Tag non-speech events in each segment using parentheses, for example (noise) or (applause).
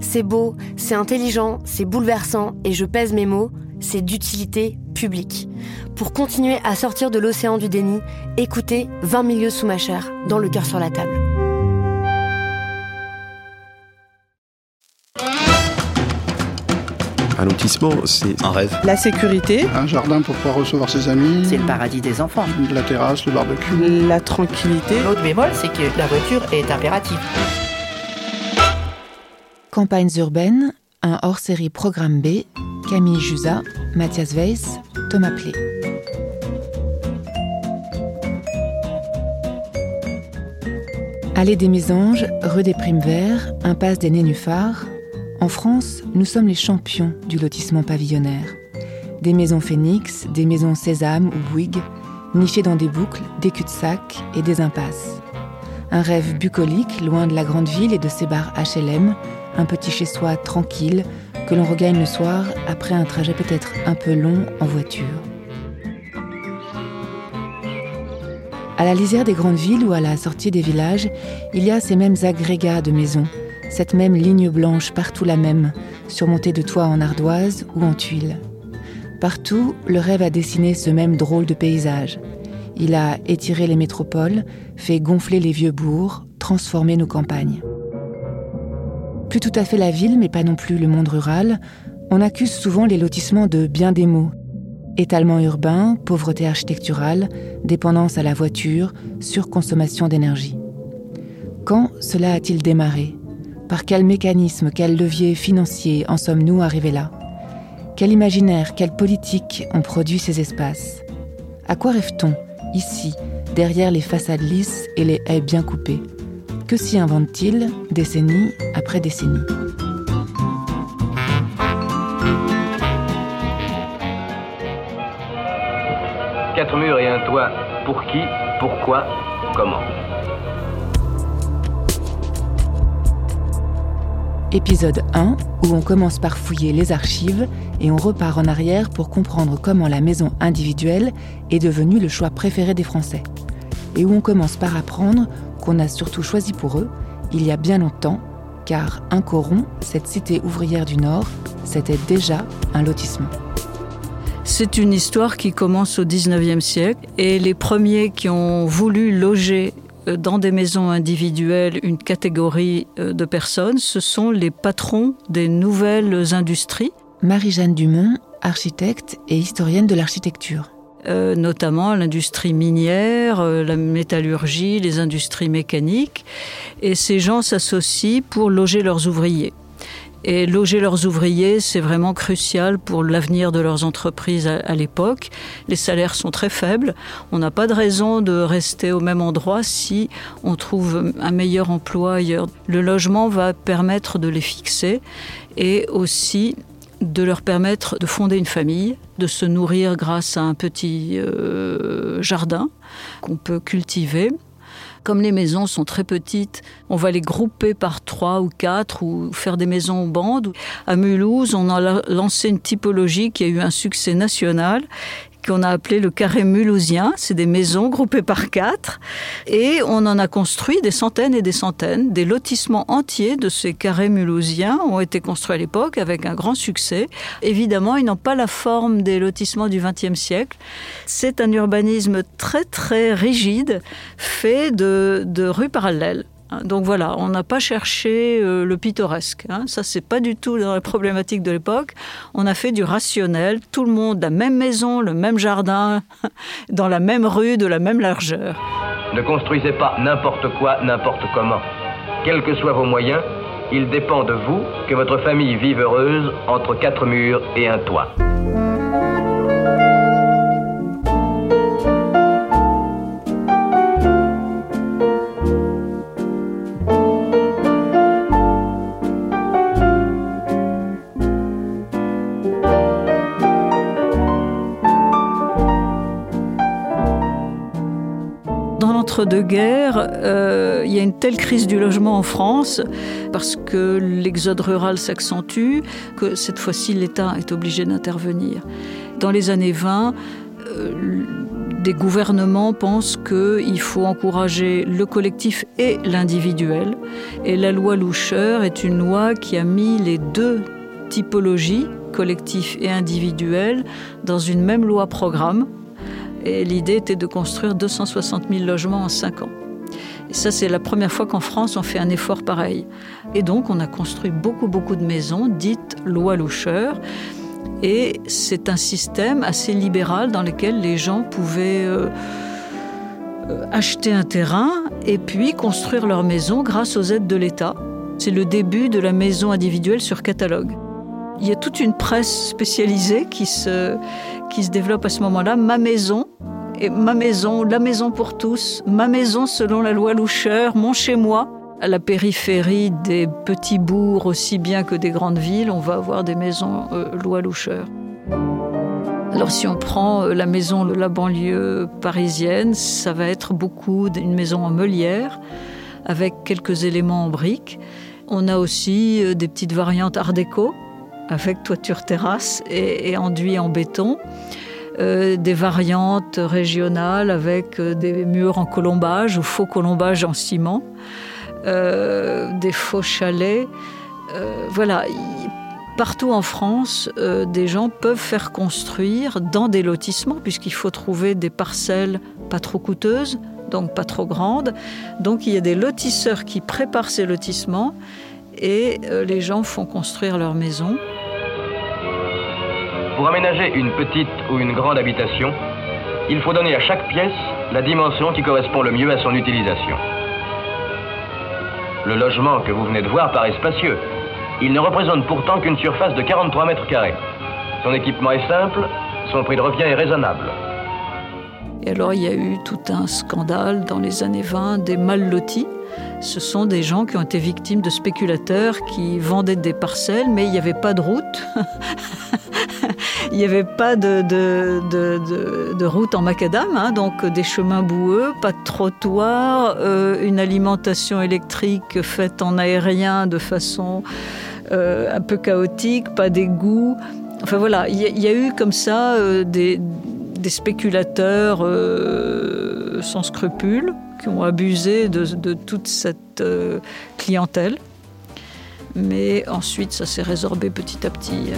C'est beau, c'est intelligent, c'est bouleversant, et je pèse mes mots, c'est d'utilité publique. Pour continuer à sortir de l'océan du déni, écoutez 20 milieux sous ma chair, dans le cœur sur la table. Un lotissement, c'est un rêve. La sécurité, Un jardin pour pouvoir recevoir ses amis. C'est le paradis des enfants. La terrasse, le barbecue. la tranquillité. L'autre bémol, c'est que la voiture est impérative. Campagnes urbaines, un hors-série Programme B, Camille Jusa, Mathias Weiss, Thomas Plé. Allée des Mésanges, rue des Primes Verts, impasse des Nénuphars. En France, nous sommes les champions du lotissement pavillonnaire. Des maisons phénix, des maisons sésame ou Bouygues, nichées dans des boucles, des cul-de-sac et des impasses. Un rêve bucolique, loin de la grande ville et de ses bars HLM, un petit chez-soi tranquille que l'on regagne le soir après un trajet peut-être un peu long en voiture. À la lisière des grandes villes ou à la sortie des villages, il y a ces mêmes agrégats de maisons, cette même ligne blanche partout la même, surmontée de toits en ardoise ou en tuiles. Partout, le rêve a dessiné ce même drôle de paysage. Il a étiré les métropoles, fait gonfler les vieux bourgs, transformé nos campagnes. Plus tout à fait la ville, mais pas non plus le monde rural, on accuse souvent les lotissements de bien des mots. Étalement urbain, pauvreté architecturale, dépendance à la voiture, surconsommation d'énergie. Quand cela a-t-il démarré? Par quel mécanisme, quel levier financier en sommes-nous arrivés là? Quel imaginaire, quelle politique ont produit ces espaces? À quoi rêve-t-on, ici, derrière les façades lisses et les haies bien coupées? Que s'y invente-t-il, décennie après décennie Quatre murs et un toit. Pour qui Pourquoi Comment Épisode 1, où on commence par fouiller les archives et on repart en arrière pour comprendre comment la maison individuelle est devenue le choix préféré des Français. Et où on commence par apprendre qu'on a surtout choisi pour eux, il y a bien longtemps, car un coron, cette cité ouvrière du Nord, c'était déjà un lotissement. C'est une histoire qui commence au 19e siècle et les premiers qui ont voulu loger euh, dans des maisons individuelles une catégorie euh, de personnes, ce sont les patrons des nouvelles industries. Marie-Jeanne Dumont, architecte et historienne de l'architecture. Euh, notamment l'industrie minière, euh, la métallurgie, les industries mécaniques. Et ces gens s'associent pour loger leurs ouvriers. Et loger leurs ouvriers, c'est vraiment crucial pour l'avenir de leurs entreprises à, à l'époque. Les salaires sont très faibles. On n'a pas de raison de rester au même endroit si on trouve un meilleur emploi ailleurs. Le logement va permettre de les fixer et aussi de leur permettre de fonder une famille, de se nourrir grâce à un petit euh, jardin qu'on peut cultiver. Comme les maisons sont très petites, on va les grouper par trois ou quatre ou faire des maisons en bande. À Mulhouse, on a lancé une typologie qui a eu un succès national qu'on a appelé le carré mulhousien. C'est des maisons groupées par quatre. Et on en a construit des centaines et des centaines. Des lotissements entiers de ces carrés mulhousiens ont été construits à l'époque avec un grand succès. Évidemment, ils n'ont pas la forme des lotissements du XXe siècle. C'est un urbanisme très très rigide, fait de, de rues parallèles donc voilà, on n'a pas cherché euh, le pittoresque. Hein. Ça, c'est pas du tout dans la problématique de l'époque. On a fait du rationnel. Tout le monde, la même maison, le même jardin, (laughs) dans la même rue, de la même largeur. Ne construisez pas n'importe quoi, n'importe comment. Quels que soient vos moyens, il dépend de vous que votre famille vive heureuse entre quatre murs et un toit. De guerre euh, il y a une telle crise du logement en France parce que l'exode rural s'accentue que cette fois-ci l'État est obligé d'intervenir. Dans les années 20, euh, des gouvernements pensent qu'il faut encourager le collectif et l'individuel. Et la loi Loucheur est une loi qui a mis les deux typologies, collectif et individuel, dans une même loi programme et l'idée était de construire 260 000 logements en 5 ans. Et ça, c'est la première fois qu'en France, on fait un effort pareil. Et donc, on a construit beaucoup, beaucoup de maisons dites loi loucheur. Et c'est un système assez libéral dans lequel les gens pouvaient euh, euh, acheter un terrain et puis construire leur maison grâce aux aides de l'État. C'est le début de la maison individuelle sur catalogue. Il y a toute une presse spécialisée qui se, qui se développe à ce moment-là. Ma maison, et ma maison, la maison pour tous, ma maison selon la loi Loucheur, mon chez-moi. À la périphérie des petits bourgs aussi bien que des grandes villes, on va avoir des maisons euh, loi Loucheur. Alors si on prend euh, la maison la banlieue parisienne, ça va être beaucoup d'une maison en meulière avec quelques éléments en briques. On a aussi euh, des petites variantes art déco avec toiture terrasse et, enduit en béton. Euh, des variantes régionales avec euh, des murs en colombage ou faux colombage en ciment, euh, des faux chalets. voilà, partout en France, des gens peuvent faire construire dans des lotissements, puisqu'il faut trouver des parcelles pas trop coûteuses, donc pas trop grandes. Donc il y a des lotisseurs qui préparent ces lotissements et les gens font construire leur maison. Pour aménager une petite ou une grande habitation, il faut donner à chaque pièce la dimension qui correspond le mieux à son utilisation. Le logement que vous venez de voir paraît spacieux. Il ne représente pourtant qu'une surface de 43 mètres carrés. Son équipement est simple, son prix de revient est raisonnable. Et alors il y a eu tout un scandale dans les années 20 des mal lotis. Ce sont des gens qui ont été victimes de spéculateurs qui vendaient des parcelles, mais il n'y avait pas de route. (laughs) Il n'y avait pas de, route en macadam, hein, donc des chemins boueux, pas de trottoir, euh, une alimentation électrique faite en aérien de façon euh, un peu chaotique, pas d'égout. Enfin voilà, il y, a eu comme ça euh, des, spéculateurs sans scrupules qui ont abusé de, toute cette clientèle. Mais ensuite, ça s'est résorbé petit à petit.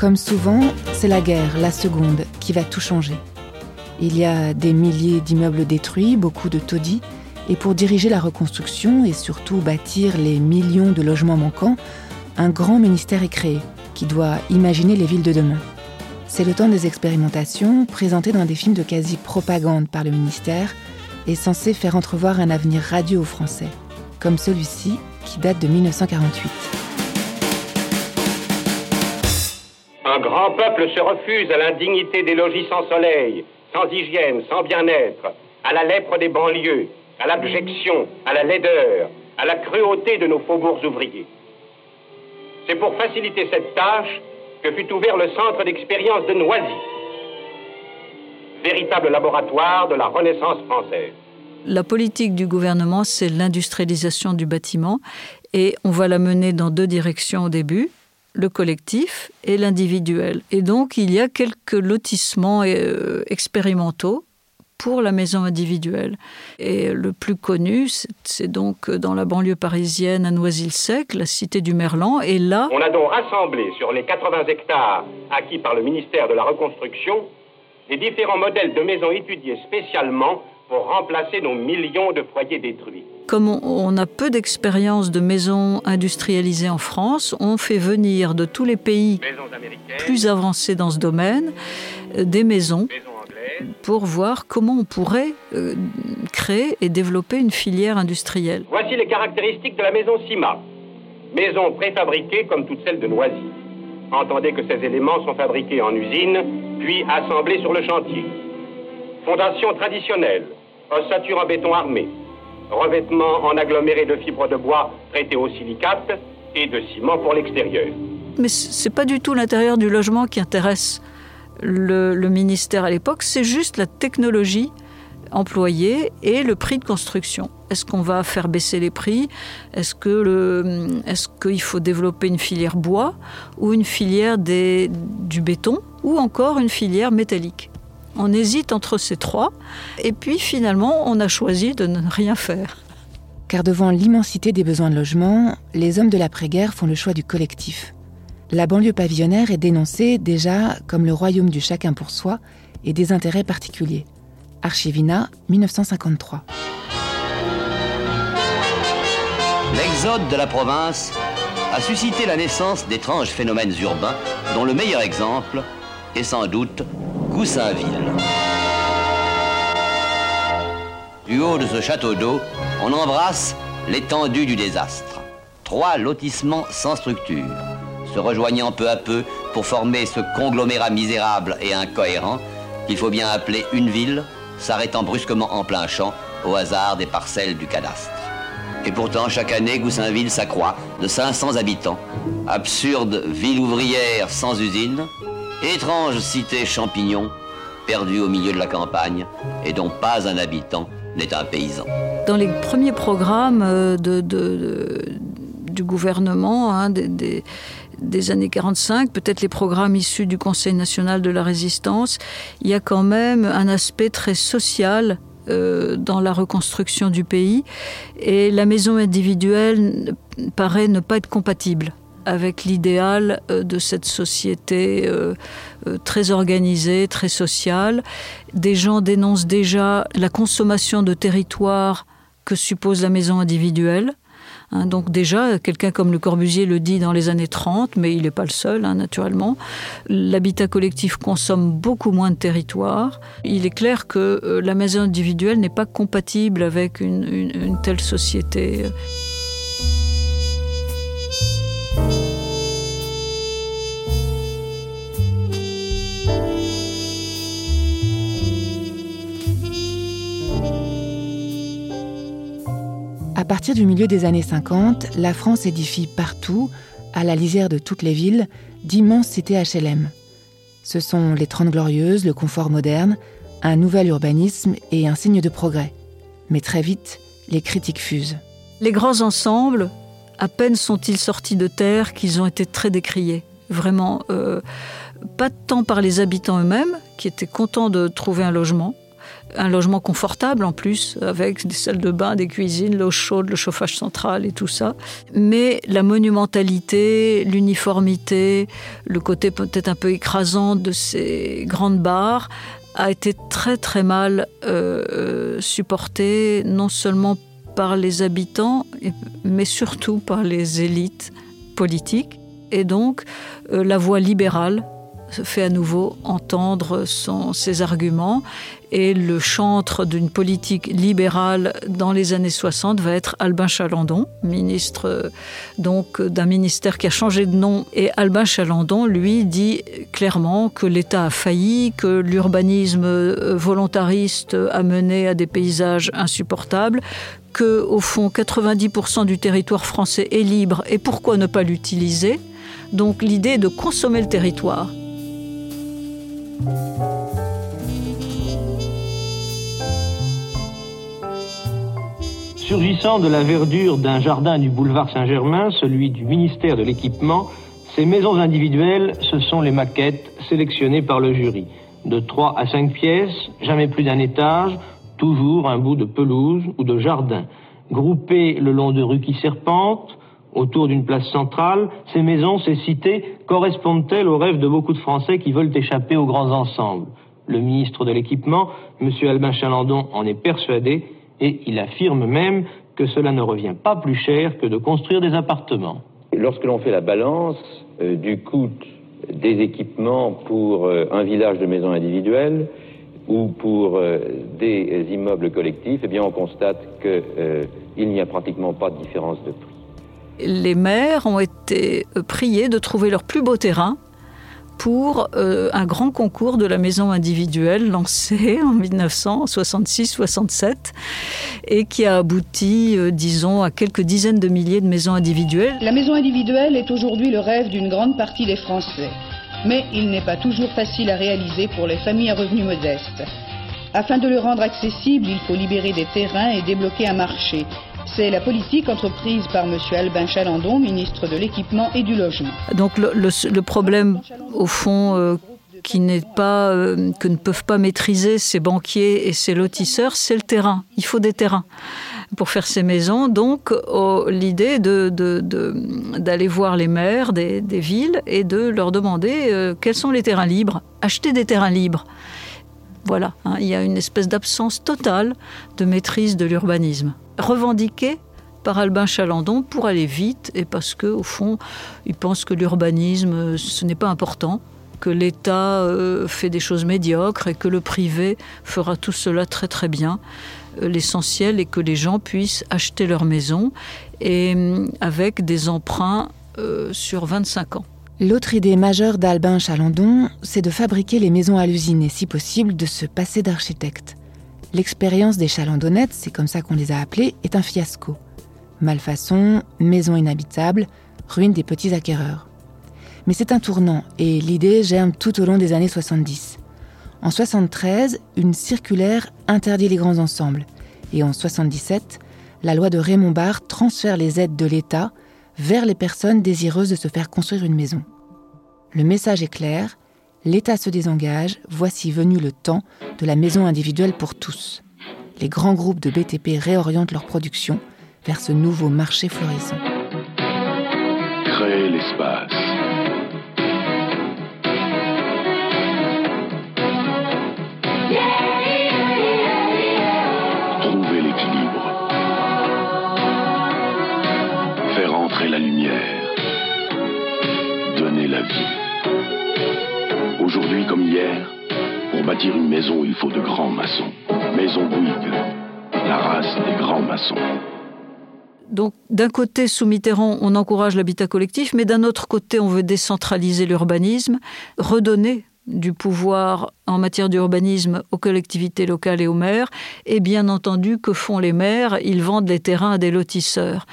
Comme souvent, c'est la guerre, la seconde, qui va tout changer. Il y a des milliers d'immeubles détruits, beaucoup de taudis, et pour diriger la reconstruction et surtout bâtir les millions de logements manquants, un grand ministère est créé qui doit imaginer les villes de demain. C'est le temps des expérimentations présentées dans des films de quasi-propagande par le ministère et censé faire entrevoir un avenir radieux aux Français, comme celui-ci qui date de 1948. Un grand peuple se refuse à l'indignité des logis sans soleil, sans hygiène, sans bien-être, à la lèpre des banlieues, à l'abjection, à la laideur, à la cruauté de nos faubourgs ouvriers. C'est pour faciliter cette tâche que fut ouvert le centre d'expérience de Noisy, véritable laboratoire de la Renaissance française. La politique du gouvernement, c'est l'industrialisation du bâtiment et on va la mener dans deux directions au début le collectif et l'individuel. Et donc, il y a quelques lotissements euh, expérimentaux pour la maison individuelle. Et le plus connu, c'est donc dans la banlieue parisienne à Noisy-le-Sec, la cité du Merlan. Et là... On a donc rassemblé sur les 80 hectares acquis par le ministère de la Reconstruction les différents modèles de maisons étudiés spécialement pour remplacer nos millions de foyers détruits. Comme on a peu d'expérience de maisons industrialisées en France, on fait venir de tous les pays plus avancés dans ce domaine euh, des maisons pour voir comment on pourrait euh, créer et développer une filière industrielle. Voici les caractéristiques de la maison CIMA. Maison préfabriquée comme toutes celles de Noisy. Entendez que ces éléments sont fabriqués en usine, puis assemblés sur le chantier. Fondation traditionnelle, ossature en béton armé, revêtement en aggloméré de fibres de bois traité au silicate et de ciment pour l'extérieur. Mais c'est pas du tout l'intérieur du logement qui intéresse le, ministère à l'époque, c'est juste la technologie employés et le prix de construction. Est-ce qu'on va faire baisser les prix? Est-ce qu'il faut développer une filière bois ou une filière du béton ou encore une filière métallique? On hésite entre ces trois et puis finalement on a choisi de ne rien faire. Car devant l'immensité des besoins de logement, les hommes de l'après-guerre font le choix du collectif. La banlieue pavillonnaire est dénoncée déjà comme le royaume du chacun pour soi et des intérêts particuliers. Archivina, 1953. L'exode de la province a suscité la naissance d'étranges phénomènes urbains dont le meilleur exemple est sans doute Goussainville. Du haut de ce château d'eau, on embrasse l'étendue du désastre. Trois lotissements sans structure, se rejoignant peu à peu pour former ce conglomérat misérable et incohérent qu'il faut bien appeler une ville s'arrêtant brusquement en plein champ au hasard des parcelles du cadastre. Et pourtant, chaque année, Goussainville s'accroît de 500 habitants. Absurde ville ouvrière sans usine, étrange cité champignon, perdue au milieu de la campagne et dont pas un habitant n'est un paysan. Dans les premiers programmes euh, du gouvernement, hein, des des années 45, peut-être les programmes issus du Conseil national de la résistance, il y a quand même un aspect très social euh, dans la reconstruction du pays et la maison individuelle paraît ne pas être compatible avec l'idéal euh, de cette société euh, très organisée, très sociale. Des gens dénoncent déjà la consommation de territoire que suppose la maison individuelle. Hein, donc déjà, quelqu'un comme Le Corbusier le dit dans les années 30, mais il n'est pas le seul, hein, naturellement. L'habitat collectif consomme beaucoup moins de territoire. Il est clair que euh, la maison individuelle n'est pas compatible avec une telle société. Partir du milieu des années 50, la France édifie partout, à la lisière de toutes les villes, d'immenses cités HLM. Ce sont les Trente Glorieuses, le confort moderne, un nouvel urbanisme et un signe de progrès. Mais très vite, les critiques fusent. Les grands ensembles, à peine sont-ils sortis de terre qu'ils ont été très décriés. Vraiment, euh, pas tant par les habitants eux-mêmes, qui étaient contents de trouver un logement, un logement confortable en plus, avec des salles de bain, des cuisines, l'eau chaude, le chauffage central et tout ça. Mais la monumentalité, l'uniformité, le côté peut-être un peu écrasant de ces grandes barres a été très très mal euh, supporté, non seulement par les habitants, mais surtout par les élites politiques. Et donc, euh, la voie libérale fait à nouveau entendre ses arguments. Et le chantre d'une politique libérale dans les années 60 va être Albin Chalandon, ministre donc d'un ministère qui a changé de nom. Et Albin Chalandon, lui, dit clairement que l'État a failli, que l'urbanisme volontariste a mené à des paysages insupportables, que au fond 90% du territoire français est libre. Et pourquoi ne pas l'utiliser? Donc l'idée est de consommer le territoire Surgissant de la verdure d'un jardin du boulevard Saint-Germain, celui du ministère de l'Équipement, ces maisons individuelles, ce sont les maquettes sélectionnées par le jury. de 3 à 5 pièces, jamais plus d'un étage, toujours un bout de pelouse ou de jardin. Groupées le long de rues qui serpentent, autour d'une place centrale, ces maisons, ces cités, correspondent-elles aux rêves de beaucoup de Français qui veulent échapper aux grands ensembles? Le ministre de l'Équipement, M. Albin Chalandon, en est persuadé et il affirme même que cela ne revient pas plus cher que de construire des appartements. Lorsque l'on fait la balance euh, du coût des équipements pour euh, un village de maisons individuelles ou pour euh, des immeubles collectifs, eh bien on constate qu'il n'y a pratiquement pas de différence de prix les maires ont été priés de trouver leur plus beau terrain pour euh, un grand concours de la maison individuelle lancé (laughs) en 1966-67 et qui a abouti, euh, disons, à quelques dizaines de milliers de maisons individuelles. La maison individuelle est aujourd'hui le rêve d'une grande partie des Français. Mais il n'est pas toujours facile à réaliser pour les familles à revenus modestes. Afin de le rendre accessible, il faut libérer des terrains et débloquer un marché. C'est la politique entreprise par M. Albin Chalandon, ministre de l'Équipement et du Logement. Donc le, problème, au fond, euh, qui n'est pas, euh, que ne peuvent pas maîtriser ces banquiers et ces lotisseurs, c'est le terrain. Il faut des terrains pour faire ces maisons. Donc, oh, l'idée d'aller de, voir les maires des, villes et de leur demander euh, quels sont les terrains libres, acheter des terrains libres. Voilà, hein, il y a une espèce d'absence totale de maîtrise de l'urbanisme revendiqué par Albin Chalandon pour aller vite et parce que au fond, il pense que l'urbanisme ce n'est pas important, que l'État euh, fait des choses médiocres et que le privé fera tout cela très très bien. Euh, l'essentiel est que les gens puissent acheter leur maison et euh, avec des emprunts sur 25 ans. L'autre idée majeure d'Albin Chalandon, c'est de fabriquer les maisons à l'usine et si possible de se passer d'architecte. L'expérience des chalandonnettes, c'est comme ça qu'on les a appelées, est un fiasco. Malfaçon, maisons inhabitables, ruine des petits acquéreurs. Mais c'est un tournant et l'idée germe tout au long des années 70. En 73, une circulaire interdit les grands ensembles. Et en 77, la loi de Raymond Barre transfère les aides de l'État vers les personnes désireuses de se faire construire une maison. Le message est clair, l'État se désengage, voici venu le temps de la maison individuelle pour tous. Les grands groupes de BTP réorientent leur production vers ce nouveau marché florissant. L'espace. Maison, il faut de grands maçons. Maison Bouygues, la race des grands maçons. Donc, d'un côté, sous Mitterrand, on encourage l'habitat collectif, mais d'un autre côté, on veut décentraliser l'urbanisme, redonner du pouvoir en matière d'urbanisme aux collectivités locales et aux maires. Et bien entendu, que font les maires Ils vendent les terrains à des lotisseurs.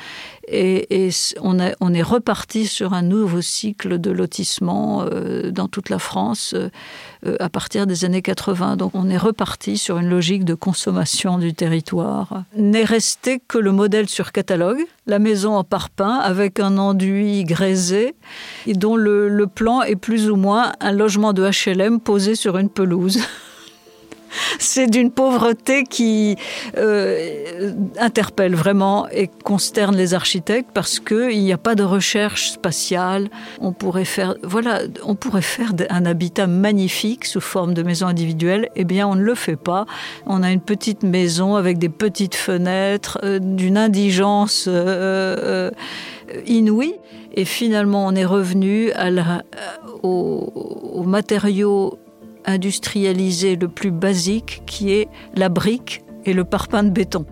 Et, on, est reparti sur un nouveau cycle de lotissement euh, dans toute la France euh, à partir des années 80. Donc on est reparti sur une logique de consommation du territoire. N'est resté que le modèle sur catalogue, la maison en parpaing avec un enduit grésé, et dont le plan est plus ou moins un logement de HLM posé sur une pelouse. (laughs) c'est d'une pauvreté qui euh, interpelle vraiment et consterne les architectes parce qu'il n'y a pas de recherche spatiale. On pourrait faire, voilà, on pourrait faire un habitat magnifique sous forme de maison individuelle. Eh bien, on ne le fait pas. On a une petite maison avec des petites fenêtres, euh, d'une indigence euh, inouïe. Et finalement, on est revenu aux matériaux industrialisé le plus basique qui est la brique et le parpaing de béton.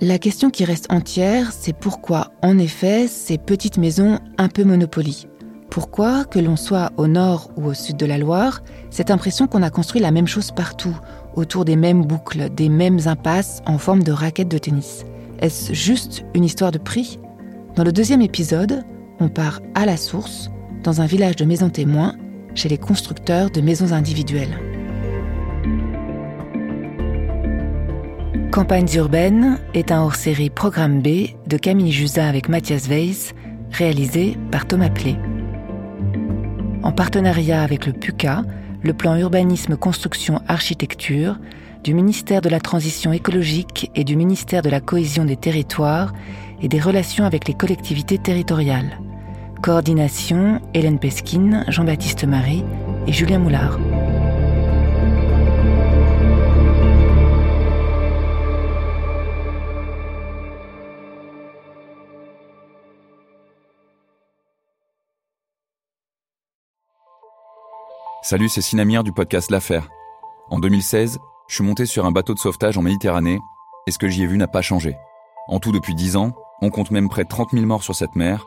La question qui reste entière, c'est pourquoi, en effet, ces petites maisons un peu monopoly Pourquoi, que l'on soit au nord ou au sud de la Loire, cette impression qu'on a construit la même chose partout, autour des mêmes boucles, des mêmes impasses en forme de raquettes de tennis? Est-ce juste une histoire de prix? Dans le deuxième épisode, on part à la source, dans un village de maisons témoins, chez les constructeurs de maisons individuelles. Campagnes urbaines est un hors-série Programme B de Camille Jusa avec Mathias Weiss, réalisé par Thomas Plé. En partenariat avec le PUCA, le plan urbanisme construction architecture du ministère de la Transition écologique et du ministère de la Cohésion des territoires et des relations avec les collectivités territoriales. Coordination Hélène Pesquine, Jean-Baptiste Marie et Julien Moulard. Salut, c'est Sinamir du podcast L'Affaire. En 2016, je suis monté sur un bateau de sauvetage en Méditerranée et ce que j'y ai vu n'a pas changé. En tout, depuis 10 ans, on compte même près de 30 000 morts sur cette mer.